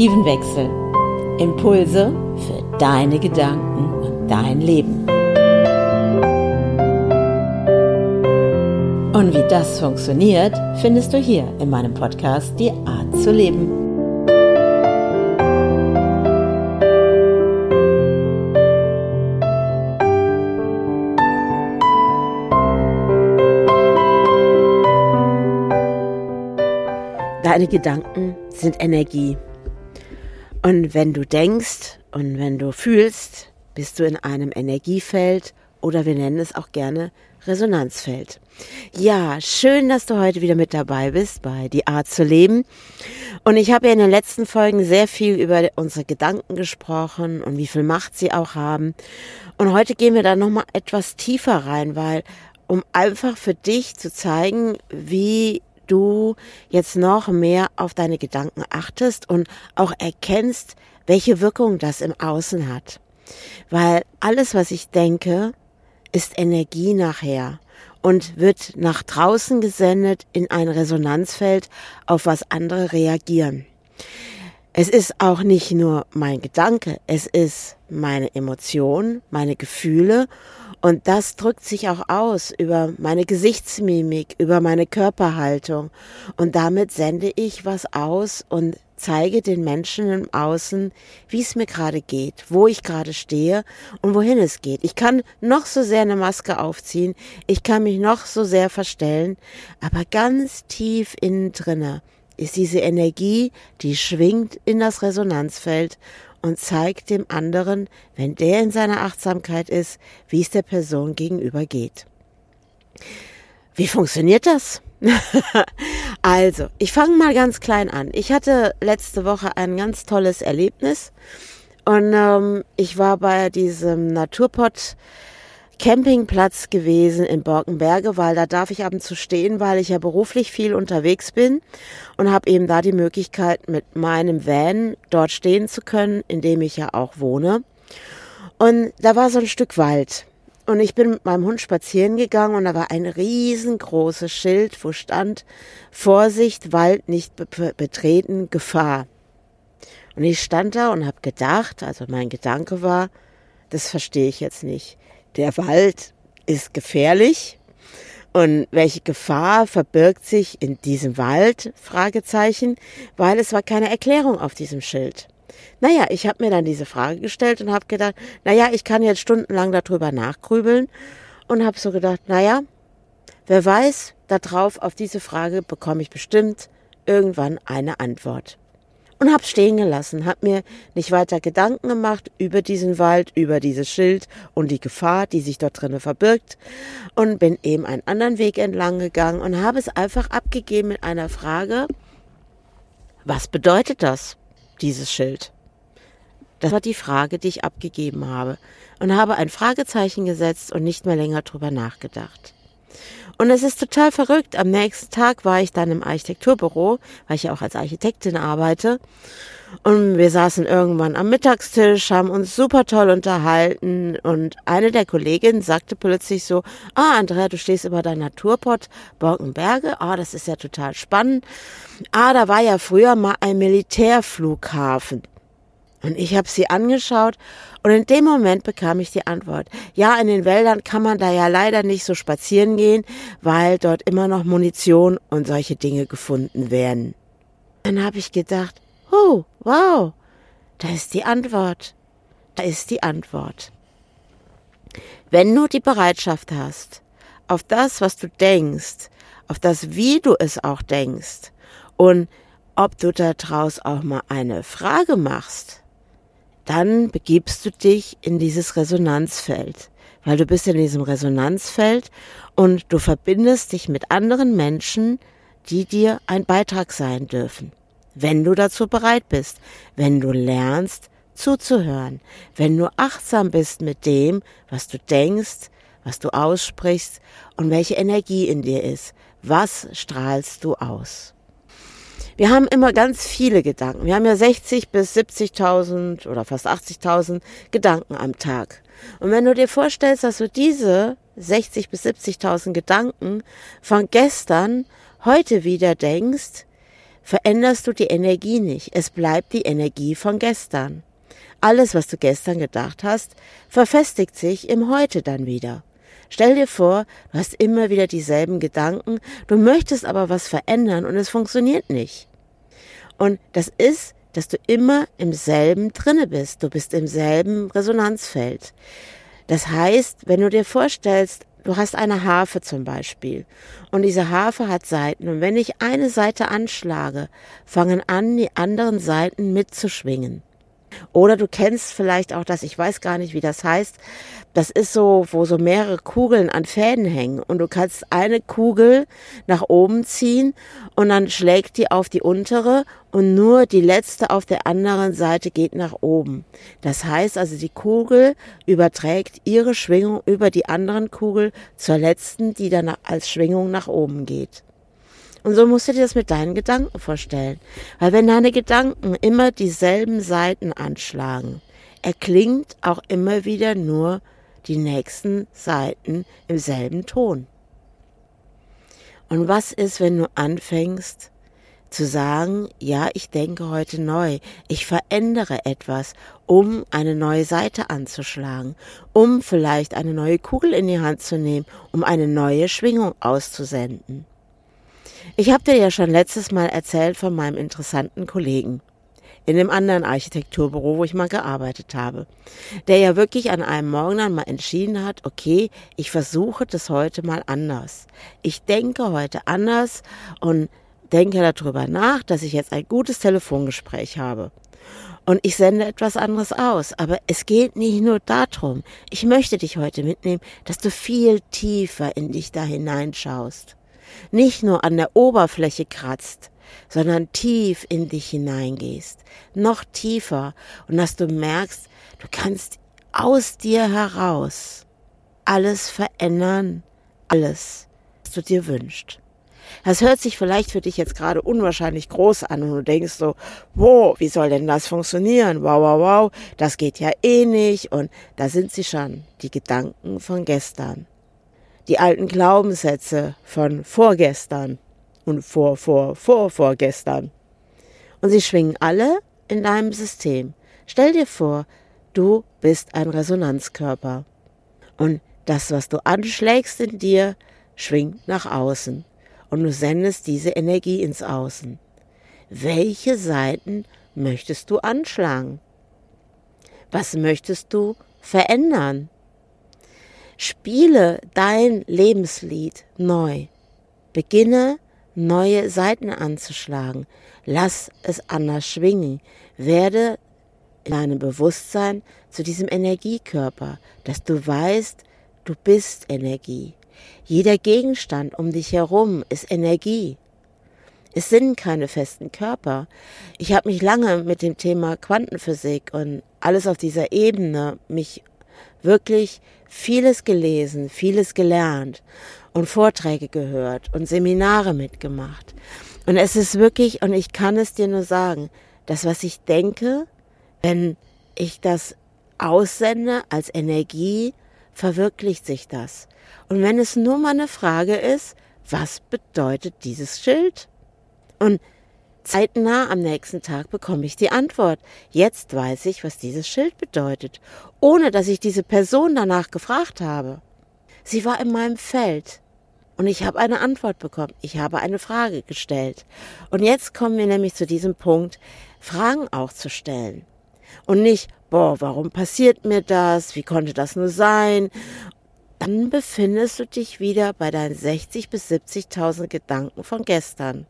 Perspektivenwechsel. Impulse für deine Gedanken und dein Leben. Und wie das funktioniert, findest du hier in meinem Podcast Die Art zu leben. Deine Gedanken sind Energie. Und wenn du denkst und wenn du fühlst, bist du in einem Energiefeld oder wir nennen es auch gerne Resonanzfeld. Ja, schön, dass du heute wieder mit dabei bist bei Die Art zu leben. Und ich habe ja in den letzten Folgen sehr viel über unsere Gedanken gesprochen und wie viel Macht sie auch haben. Und heute gehen wir da nochmal etwas tiefer rein, weil um einfach für dich zu zeigen, wie du jetzt noch mehr auf deine Gedanken achtest und auch erkennst, welche Wirkung das im Außen hat. Weil alles, was ich denke, ist Energie nachher und wird nach draußen gesendet in ein Resonanzfeld, auf was andere reagieren. Es ist auch nicht nur mein Gedanke, es ist meine Emotion, meine Gefühle und das drückt sich auch aus über meine Gesichtsmimik, über meine Körperhaltung und damit sende ich was aus und zeige den Menschen im Außen, wie es mir gerade geht, wo ich gerade stehe und wohin es geht. Ich kann noch so sehr eine Maske aufziehen, ich kann mich noch so sehr verstellen, aber ganz tief innen drinne ist diese Energie, die schwingt in das Resonanzfeld und zeigt dem anderen, wenn der in seiner Achtsamkeit ist, wie es der Person gegenüber geht. Wie funktioniert das? also, ich fange mal ganz klein an. Ich hatte letzte Woche ein ganz tolles Erlebnis und ähm, ich war bei diesem Naturpott Campingplatz gewesen in Borkenberge, weil da darf ich ab und zu stehen, weil ich ja beruflich viel unterwegs bin und habe eben da die Möglichkeit, mit meinem Van dort stehen zu können, in dem ich ja auch wohne. Und da war so ein Stück Wald. Und ich bin mit meinem Hund spazieren gegangen und da war ein riesengroßes Schild, wo stand Vorsicht, Wald nicht betreten, Gefahr. Und ich stand da und habe gedacht, also mein Gedanke war, das verstehe ich jetzt nicht der Wald ist gefährlich und welche Gefahr verbirgt sich in diesem Wald? Fragezeichen, weil es war keine Erklärung auf diesem Schild. Naja, ich habe mir dann diese Frage gestellt und habe gedacht, naja, ich kann jetzt stundenlang darüber nachgrübeln und habe so gedacht, naja, wer weiß, darauf auf diese Frage bekomme ich bestimmt irgendwann eine Antwort und habe stehen gelassen, habe mir nicht weiter Gedanken gemacht über diesen Wald, über dieses Schild und die Gefahr, die sich dort drinnen verbirgt und bin eben einen anderen Weg entlang gegangen und habe es einfach abgegeben mit einer Frage, was bedeutet das, dieses Schild? Das war die Frage, die ich abgegeben habe und habe ein Fragezeichen gesetzt und nicht mehr länger drüber nachgedacht. Und es ist total verrückt. Am nächsten Tag war ich dann im Architekturbüro, weil ich ja auch als Architektin arbeite. Und wir saßen irgendwann am Mittagstisch, haben uns super toll unterhalten. Und eine der Kolleginnen sagte plötzlich so, ah, Andrea, du stehst über dein Naturpott Borkenberge. Ah, das ist ja total spannend. Ah, da war ja früher mal ein Militärflughafen. Und ich habe sie angeschaut und in dem Moment bekam ich die Antwort. Ja, in den Wäldern kann man da ja leider nicht so spazieren gehen, weil dort immer noch Munition und solche Dinge gefunden werden. Dann habe ich gedacht, oh, wow, da ist die Antwort. Da ist die Antwort. Wenn du die Bereitschaft hast, auf das, was du denkst, auf das, wie du es auch denkst und ob du daraus auch mal eine Frage machst, dann begibst du dich in dieses Resonanzfeld, weil du bist in diesem Resonanzfeld und du verbindest dich mit anderen Menschen, die dir ein Beitrag sein dürfen. Wenn du dazu bereit bist, wenn du lernst zuzuhören, wenn du achtsam bist mit dem, was du denkst, was du aussprichst und welche Energie in dir ist, was strahlst du aus? Wir haben immer ganz viele Gedanken. Wir haben ja 60 bis 70.000 oder fast 80.000 Gedanken am Tag. Und wenn du dir vorstellst, dass du diese 60 bis 70.000 Gedanken von gestern heute wieder denkst, veränderst du die Energie nicht. Es bleibt die Energie von gestern. Alles, was du gestern gedacht hast, verfestigt sich im Heute dann wieder. Stell dir vor, du hast immer wieder dieselben Gedanken, du möchtest aber was verändern und es funktioniert nicht. Und das ist, dass du immer im selben drinne bist. Du bist im selben Resonanzfeld. Das heißt, wenn du dir vorstellst, du hast eine Harfe zum Beispiel und diese Harfe hat Seiten und wenn ich eine Seite anschlage, fangen an, die anderen Seiten mitzuschwingen. Oder du kennst vielleicht auch das, ich weiß gar nicht, wie das heißt. Das ist so, wo so mehrere Kugeln an Fäden hängen und du kannst eine Kugel nach oben ziehen und dann schlägt die auf die untere und nur die letzte auf der anderen Seite geht nach oben. Das heißt also, die Kugel überträgt ihre Schwingung über die anderen Kugel zur letzten, die dann als Schwingung nach oben geht. Und so musst du dir das mit deinen Gedanken vorstellen. Weil wenn deine Gedanken immer dieselben Seiten anschlagen, erklingt auch immer wieder nur die nächsten Seiten im selben Ton. Und was ist, wenn du anfängst zu sagen, ja, ich denke heute neu, ich verändere etwas, um eine neue Seite anzuschlagen, um vielleicht eine neue Kugel in die Hand zu nehmen, um eine neue Schwingung auszusenden. Ich habe dir ja schon letztes Mal erzählt von meinem interessanten Kollegen in dem anderen Architekturbüro, wo ich mal gearbeitet habe, der ja wirklich an einem Morgen dann mal entschieden hat, okay, ich versuche das heute mal anders. Ich denke heute anders und denke darüber nach, dass ich jetzt ein gutes Telefongespräch habe. Und ich sende etwas anderes aus. Aber es geht nicht nur darum. Ich möchte dich heute mitnehmen, dass du viel tiefer in dich da hineinschaust nicht nur an der Oberfläche kratzt, sondern tief in dich hineingehst, noch tiefer. Und dass du merkst, du kannst aus dir heraus alles verändern, alles, was du dir wünschst. Das hört sich vielleicht für dich jetzt gerade unwahrscheinlich groß an und du denkst so, wow, wie soll denn das funktionieren? Wow, wow, wow, das geht ja eh nicht. Und da sind sie schon, die Gedanken von gestern die alten Glaubenssätze von vorgestern und vor, vor, vor, vorgestern. Und sie schwingen alle in deinem System. Stell dir vor, du bist ein Resonanzkörper. Und das, was du anschlägst in dir, schwingt nach außen. Und du sendest diese Energie ins Außen. Welche Seiten möchtest du anschlagen? Was möchtest du verändern? Spiele dein Lebenslied neu. Beginne neue Seiten anzuschlagen. Lass es anders schwingen. Werde in deinem Bewusstsein zu diesem Energiekörper, dass du weißt, du bist Energie. Jeder Gegenstand um dich herum ist Energie. Es sind keine festen Körper. Ich habe mich lange mit dem Thema Quantenphysik und alles auf dieser Ebene mich wirklich vieles gelesen, vieles gelernt und Vorträge gehört und Seminare mitgemacht. Und es ist wirklich, und ich kann es dir nur sagen, das, was ich denke, wenn ich das aussende als Energie, verwirklicht sich das. Und wenn es nur mal eine Frage ist, was bedeutet dieses Schild? Und Zeitnah am nächsten Tag bekomme ich die Antwort. Jetzt weiß ich, was dieses Schild bedeutet, ohne dass ich diese Person danach gefragt habe. Sie war in meinem Feld. Und ich habe eine Antwort bekommen. Ich habe eine Frage gestellt. Und jetzt kommen wir nämlich zu diesem Punkt, Fragen auch zu stellen. Und nicht, boah, warum passiert mir das? Wie konnte das nur sein? Dann befindest du dich wieder bei deinen 60 bis 70.000 Gedanken von gestern.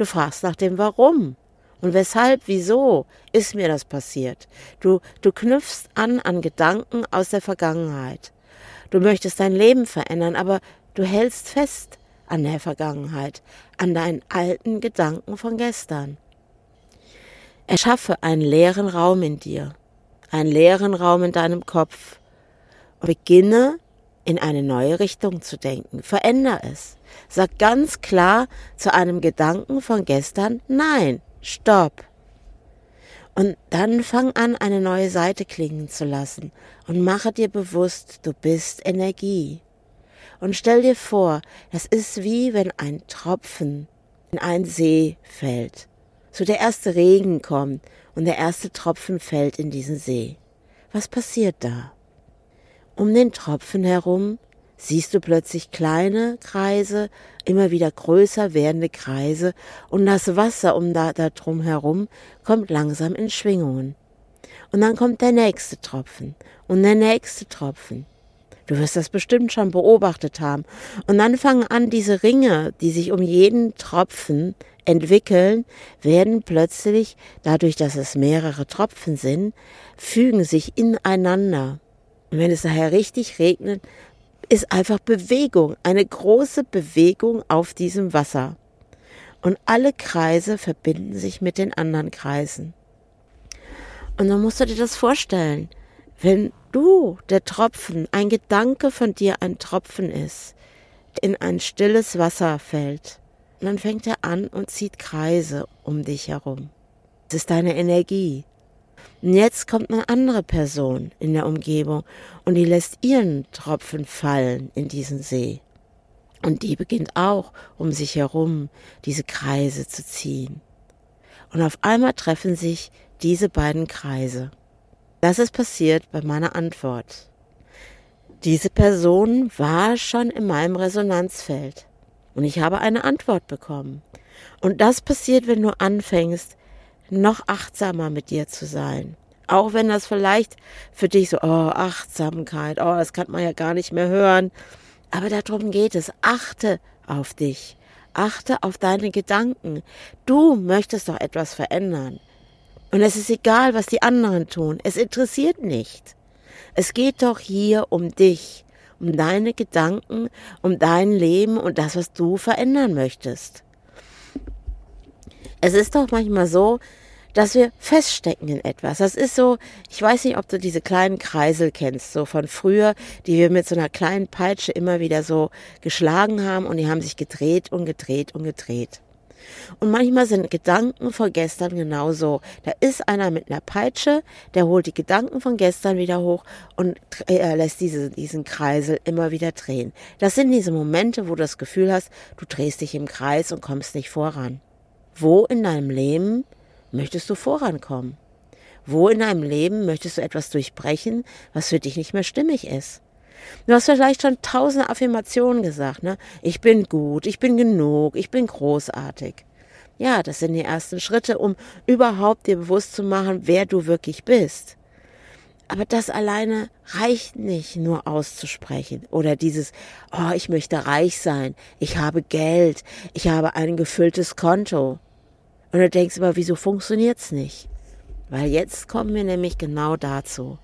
Du fragst nach dem Warum. Und weshalb, wieso ist mir das passiert? Du, du knüpfst an an Gedanken aus der Vergangenheit. Du möchtest dein Leben verändern, aber du hältst fest an der Vergangenheit, an deinen alten Gedanken von gestern. Erschaffe einen leeren Raum in dir, einen leeren Raum in deinem Kopf beginne in eine neue Richtung zu denken. Veränder es. Sag ganz klar zu einem Gedanken von gestern Nein, stopp. Und dann fang an, eine neue Seite klingen zu lassen und mache dir bewusst, du bist Energie. Und stell dir vor, das ist wie wenn ein Tropfen in einen See fällt. so der erste Regen kommt und der erste Tropfen fällt in diesen See. Was passiert da? Um den Tropfen herum siehst du plötzlich kleine Kreise, immer wieder größer werdende Kreise, und das Wasser um da, da drum herum kommt langsam in Schwingungen. Und dann kommt der nächste Tropfen und der nächste Tropfen. Du wirst das bestimmt schon beobachtet haben. Und dann fangen an, diese Ringe, die sich um jeden Tropfen entwickeln, werden plötzlich, dadurch, dass es mehrere Tropfen sind, fügen sich ineinander. Und wenn es daher richtig regnet, ist einfach Bewegung, eine große Bewegung auf diesem Wasser. Und alle Kreise verbinden sich mit den anderen Kreisen. Und dann musst du dir das vorstellen. Wenn du, der Tropfen, ein Gedanke von dir ein Tropfen ist, in ein stilles Wasser fällt, dann fängt er an und zieht Kreise um dich herum. Das ist deine Energie. Und jetzt kommt eine andere Person in der Umgebung und die lässt ihren Tropfen fallen in diesen See. Und die beginnt auch um sich herum diese Kreise zu ziehen. Und auf einmal treffen sich diese beiden Kreise. Das ist passiert bei meiner Antwort. Diese Person war schon in meinem Resonanzfeld und ich habe eine Antwort bekommen. Und das passiert, wenn du anfängst, noch achtsamer mit dir zu sein. Auch wenn das vielleicht für dich so, oh, Achtsamkeit, oh, das kann man ja gar nicht mehr hören. Aber darum geht es. Achte auf dich. Achte auf deine Gedanken. Du möchtest doch etwas verändern. Und es ist egal, was die anderen tun. Es interessiert nicht. Es geht doch hier um dich, um deine Gedanken, um dein Leben und das, was du verändern möchtest. Es ist doch manchmal so, dass wir feststecken in etwas. Das ist so, ich weiß nicht, ob du diese kleinen Kreisel kennst, so von früher, die wir mit so einer kleinen Peitsche immer wieder so geschlagen haben und die haben sich gedreht und gedreht und gedreht. Und manchmal sind Gedanken von gestern genauso. Da ist einer mit einer Peitsche, der holt die Gedanken von gestern wieder hoch und er lässt diese, diesen Kreisel immer wieder drehen. Das sind diese Momente, wo du das Gefühl hast, du drehst dich im Kreis und kommst nicht voran. Wo in deinem Leben möchtest du vorankommen? Wo in deinem Leben möchtest du etwas durchbrechen, was für dich nicht mehr stimmig ist? Du hast vielleicht schon tausende Affirmationen gesagt, ne? Ich bin gut, ich bin genug, ich bin großartig. Ja, das sind die ersten Schritte, um überhaupt dir bewusst zu machen, wer du wirklich bist. Aber das alleine reicht nicht nur auszusprechen oder dieses, oh, ich möchte reich sein, ich habe Geld, ich habe ein gefülltes Konto. Und du denkst immer, wieso funktioniert's nicht? Weil jetzt kommen wir nämlich genau dazu.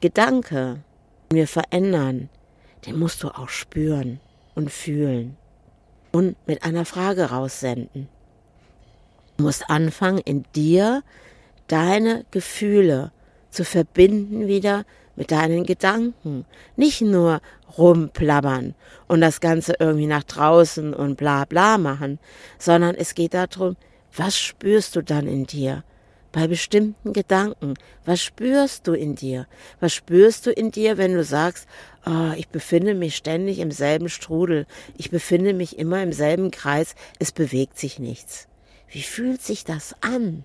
Gedanke, wir verändern, den musst du auch spüren und fühlen und mit einer Frage raussenden. Du musst anfangen, in dir deine Gefühle zu verbinden wieder mit deinen Gedanken. Nicht nur rumplappern und das Ganze irgendwie nach draußen und bla bla machen, sondern es geht darum, was spürst du dann in dir? bei bestimmten Gedanken. Was spürst du in dir? Was spürst du in dir, wenn du sagst, oh, ich befinde mich ständig im selben Strudel, ich befinde mich immer im selben Kreis, es bewegt sich nichts. Wie fühlt sich das an?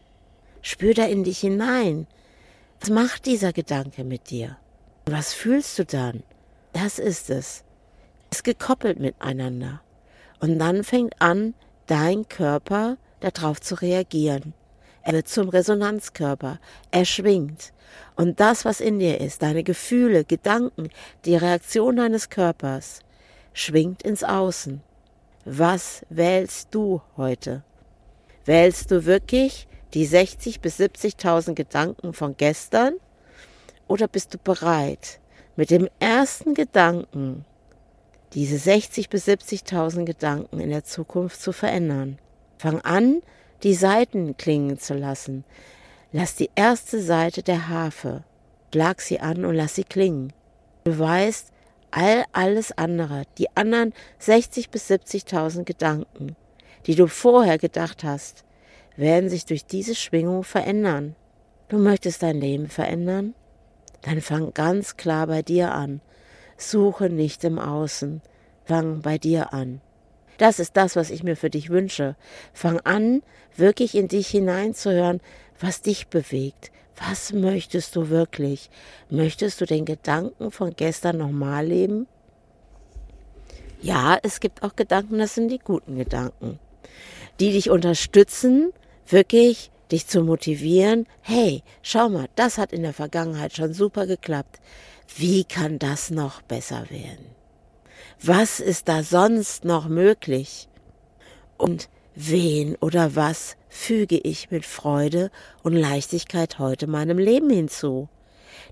Spür da in dich hinein. Was macht dieser Gedanke mit dir? Was fühlst du dann? Das ist es. Es ist gekoppelt miteinander. Und dann fängt an, dein Körper darauf zu reagieren. Er wird zum Resonanzkörper. Er schwingt. Und das, was in dir ist, deine Gefühle, Gedanken, die Reaktion deines Körpers, schwingt ins Außen. Was wählst du heute? Wählst du wirklich die 60 bis 70.000 Gedanken von gestern? Oder bist du bereit, mit dem ersten Gedanken diese 60 bis 70.000 Gedanken in der Zukunft zu verändern? Fang an, die Saiten klingen zu lassen. Lass die erste Seite der Harfe, schlag sie an und lass sie klingen. Du weißt, all alles andere, die anderen 60 bis 70.000 Gedanken, die du vorher gedacht hast, werden sich durch diese Schwingung verändern. Du möchtest dein Leben verändern? Dann fang ganz klar bei dir an. Suche nicht im Außen, fang bei dir an. Das ist das, was ich mir für dich wünsche. Fang an, wirklich in dich hineinzuhören, was dich bewegt. Was möchtest du wirklich? Möchtest du den Gedanken von gestern nochmal leben? Ja, es gibt auch Gedanken, das sind die guten Gedanken, die dich unterstützen, wirklich dich zu motivieren. Hey, schau mal, das hat in der Vergangenheit schon super geklappt. Wie kann das noch besser werden? Was ist da sonst noch möglich? Und wen oder was füge ich mit Freude und Leichtigkeit heute meinem Leben hinzu?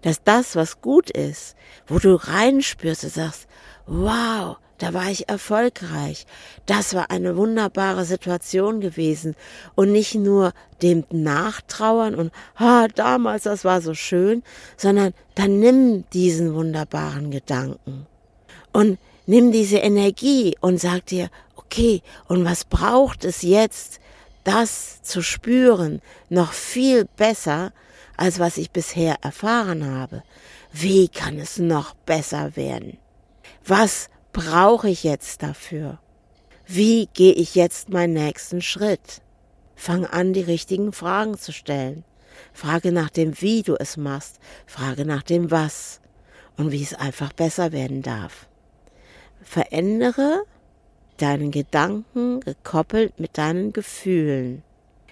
Dass das, was gut ist, wo du reinspürst und sagst, wow, da war ich erfolgreich. Das war eine wunderbare Situation gewesen. Und nicht nur dem Nachtrauern und, ha, damals, das war so schön, sondern dann nimm diesen wunderbaren Gedanken und nimm diese Energie und sag dir, okay, und was braucht es jetzt, das zu spüren, noch viel besser, als was ich bisher erfahren habe? Wie kann es noch besser werden? Was brauche ich jetzt dafür? Wie gehe ich jetzt meinen nächsten Schritt? Fang an, die richtigen Fragen zu stellen. Frage nach dem, wie du es machst. Frage nach dem, was. Und wie es einfach besser werden darf. Verändere deinen Gedanken gekoppelt mit deinen Gefühlen,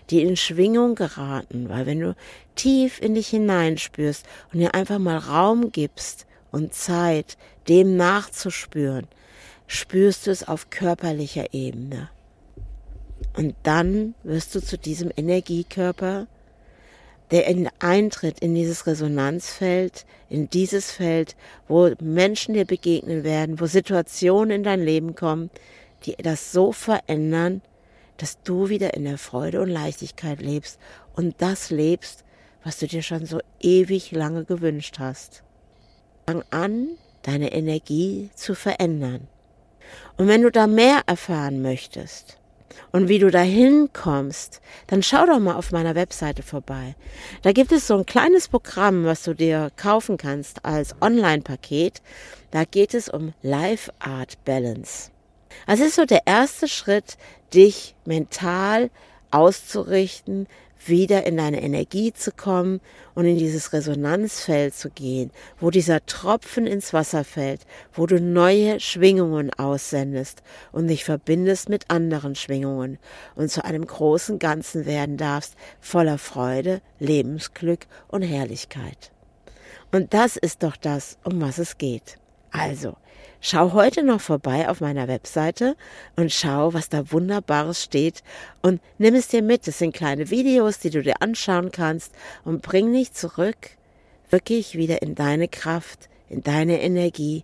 die in Schwingung geraten, weil wenn du tief in dich hineinspürst und dir einfach mal Raum gibst und Zeit, dem nachzuspüren, spürst du es auf körperlicher Ebene. Und dann wirst du zu diesem Energiekörper, der in eintritt in dieses Resonanzfeld, in dieses Feld, wo Menschen dir begegnen werden, wo Situationen in dein Leben kommen, die das so verändern, dass du wieder in der Freude und Leichtigkeit lebst und das lebst, was du dir schon so ewig lange gewünscht hast. Fang an, deine Energie zu verändern. Und wenn du da mehr erfahren möchtest und wie du dahin kommst, dann schau doch mal auf meiner Webseite vorbei. Da gibt es so ein kleines Programm, was du dir kaufen kannst als Online-Paket. Da geht es um Life Art Balance. Es ist so der erste Schritt, dich mental auszurichten, wieder in deine Energie zu kommen und in dieses Resonanzfeld zu gehen, wo dieser Tropfen ins Wasser fällt, wo du neue Schwingungen aussendest und dich verbindest mit anderen Schwingungen und zu einem großen Ganzen werden darfst, voller Freude, Lebensglück und Herrlichkeit. Und das ist doch das, um was es geht. Also, Schau heute noch vorbei auf meiner Webseite und schau, was da Wunderbares steht und nimm es dir mit. Es sind kleine Videos, die du dir anschauen kannst und bring dich zurück, wirklich wieder in deine Kraft, in deine Energie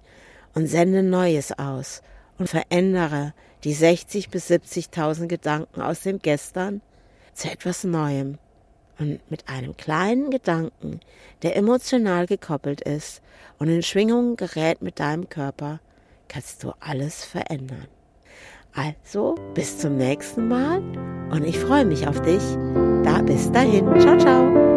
und sende Neues aus und verändere die 60 bis 70.000 Gedanken aus dem Gestern zu etwas Neuem. Und mit einem kleinen Gedanken, der emotional gekoppelt ist und in Schwingungen gerät mit deinem Körper, kannst du alles verändern. Also, bis zum nächsten Mal und ich freue mich auf dich. Da bis dahin. Ciao, ciao.